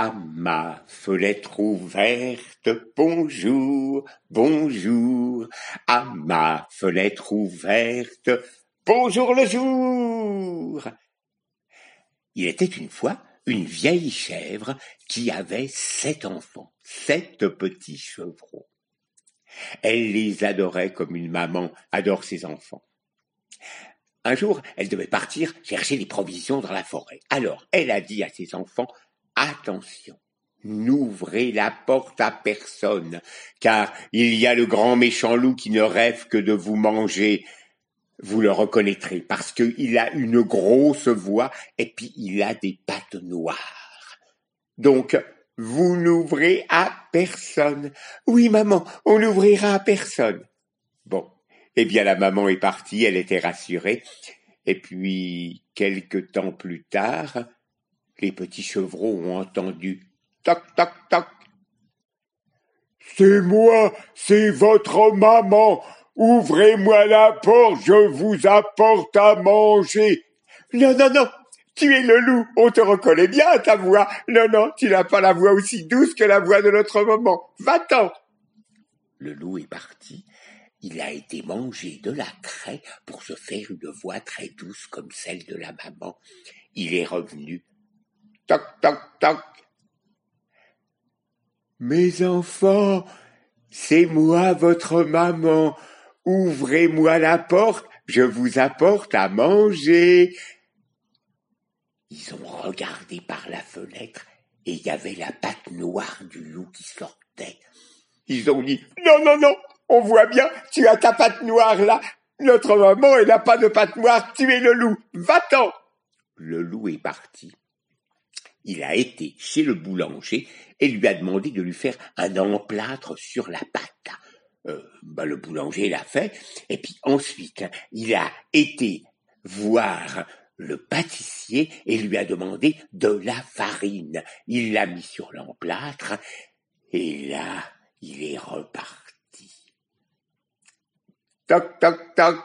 À ma fenêtre ouverte, bonjour, bonjour. À ma fenêtre ouverte, bonjour le jour. Il était une fois une vieille chèvre qui avait sept enfants, sept petits chevrons. Elle les adorait comme une maman adore ses enfants. Un jour, elle devait partir chercher des provisions dans la forêt. Alors, elle a dit à ses enfants, Attention, n'ouvrez la porte à personne, car il y a le grand méchant loup qui ne rêve que de vous manger. Vous le reconnaîtrez parce qu'il a une grosse voix et puis il a des pattes noires. Donc, vous n'ouvrez à personne. Oui, maman, on n'ouvrira à personne. Bon. Eh bien, la maman est partie, elle était rassurée. Et puis, quelque temps plus tard, les petits chevrons ont entendu toc toc toc. C'est moi, c'est votre maman. Ouvrez-moi la porte, je vous apporte à manger. Non, non, non, tu es le loup, on te reconnaît bien à ta voix. Non, non, tu n'as pas la voix aussi douce que la voix de notre maman. Va-t'en. Le loup est parti. Il a été mangé de la craie pour se faire une voix très douce comme celle de la maman. Il est revenu Toc, toc, toc. Mes enfants, c'est moi votre maman. Ouvrez-moi la porte, je vous apporte à manger. Ils ont regardé par la fenêtre et il y avait la patte noire du loup qui sortait. Ils ont dit Non, non, non, on voit bien, tu as ta patte noire là. Notre maman, elle n'a pas de patte noire, tu es le loup. Va-t'en. Le loup est parti il a été chez le boulanger et lui a demandé de lui faire un emplâtre sur la pâte. Euh, bah, le boulanger l'a fait, et puis ensuite, il a été voir le pâtissier et lui a demandé de la farine. Il l'a mis sur l'emplâtre, et là, il est reparti. Toc, toc, toc.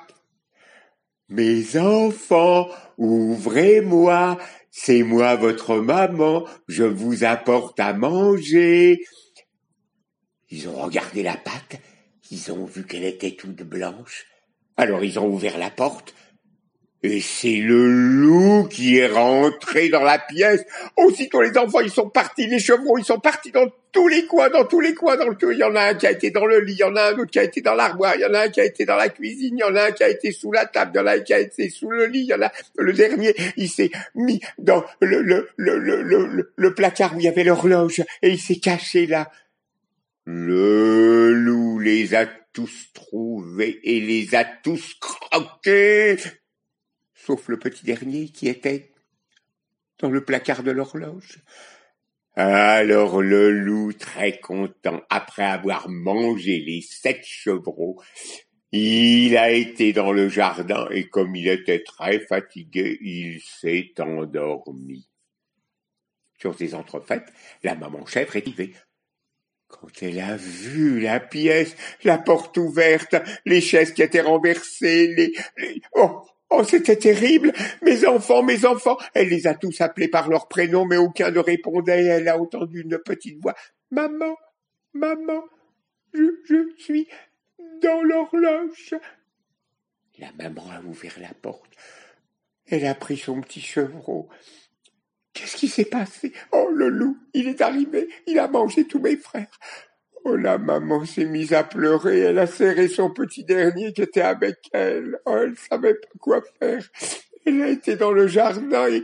Mes enfants, ouvrez-moi, c'est moi votre maman, je vous apporte à manger. Ils ont regardé la pâte, ils ont vu qu'elle était toute blanche. Alors ils ont ouvert la porte, et c'est le loup qui est rentré dans la pièce. Aussitôt les enfants, ils sont partis, les chevrons, ils sont partis dans tous les coins, dans tous les coins, dans le Il y en a un qui a été dans le lit, il y en a un autre qui a été dans l'armoire, il y en a un qui a été dans la cuisine, il y en a un qui a été sous la table, il y en a un qui a été sous le lit, il y en a le dernier, il s'est mis dans le, le, le, le, le placard où il y avait l'horloge et il s'est caché là. Le loup les a tous trouvés et les a tous croqués sauf le petit dernier qui était dans le placard de l'horloge. Alors le loup, très content, après avoir mangé les sept chevreaux, il a été dans le jardin et comme il était très fatigué, il s'est endormi. Sur ces entrefaites, la maman chèvre est arrivée. Quand elle a vu la pièce, la porte ouverte, les chaises qui étaient renversées, les... Oh Oh, c'était terrible. Mes enfants, mes enfants. Elle les a tous appelés par leur prénom, mais aucun ne répondait. Elle a entendu une petite voix. Maman, maman, je, je suis dans l'horloge. La maman a ouvert la porte. Elle a pris son petit chevreau. Qu'est-ce qui s'est passé? Oh, le loup, il est arrivé, il a mangé tous mes frères. Oh, la maman s'est mise à pleurer, elle a serré son petit dernier qui était avec elle. Oh, elle savait pas quoi faire. Elle a été dans le jardin et...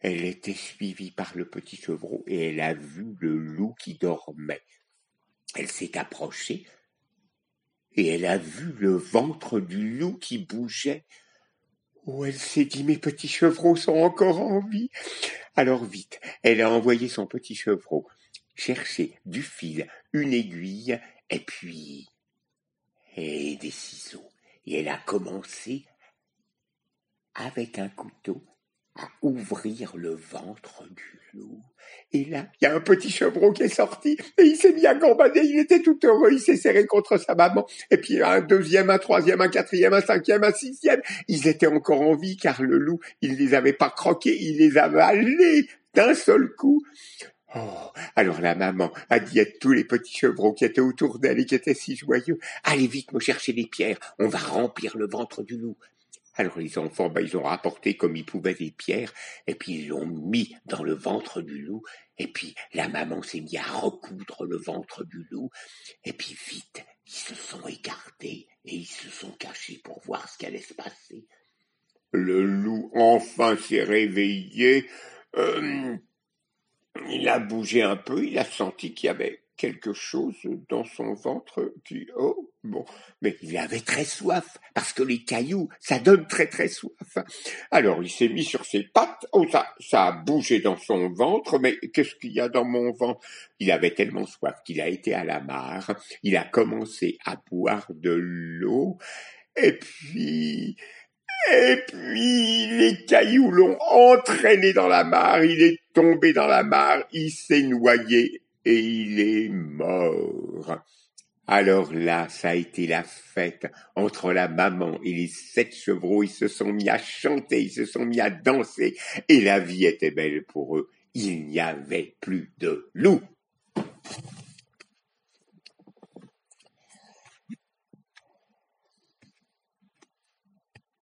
Elle était suivie par le petit chevreau et elle a vu le loup qui dormait. Elle s'est approchée et elle a vu le ventre du loup qui bougeait. Oh, elle s'est dit, mes petits chevreaux sont encore en vie. Alors vite, elle a envoyé son petit chevreau chercher du fil, une aiguille, et puis des ciseaux. Et elle a commencé avec un couteau à ouvrir le ventre du loup. Et là, il y a un petit chevreau qui est sorti, et il s'est mis à gambader, il était tout heureux, il s'est serré contre sa maman, et puis un deuxième, un troisième, un quatrième, un cinquième, un sixième. Ils étaient encore en vie, car le loup, il les avait pas croqués, il les avait avalés. d'un seul coup. Oh, alors la maman a dit à tous les petits chevrons qui étaient autour d'elle et qui étaient si joyeux, allez vite me chercher des pierres, on va remplir le ventre du loup. Alors les enfants, ben, ils ont rapporté comme ils pouvaient des pierres, et puis ils l'ont mis dans le ventre du loup, et puis la maman s'est mise à recoudre le ventre du loup, et puis vite, ils se sont écartés, et ils se sont cachés pour voir ce qui allait se passer. Le loup enfin s'est réveillé, euh, il a bougé un peu, il a senti qu'il y avait quelque chose dans son ventre qui, oh, bon, mais il avait très soif, parce que les cailloux, ça donne très très soif. Alors il s'est mis sur ses pattes, oh, ça, ça a bougé dans son ventre, mais qu'est-ce qu'il y a dans mon ventre? Il avait tellement soif qu'il a été à la mare, il a commencé à boire de l'eau, et puis, et puis les cailloux l'ont entraîné dans la mare, il est tombé dans la mare, il s'est noyé et il est mort. Alors là, ça a été la fête entre la maman et les sept chevreaux. Ils se sont mis à chanter, ils se sont mis à danser, et la vie était belle pour eux. Il n'y avait plus de loup.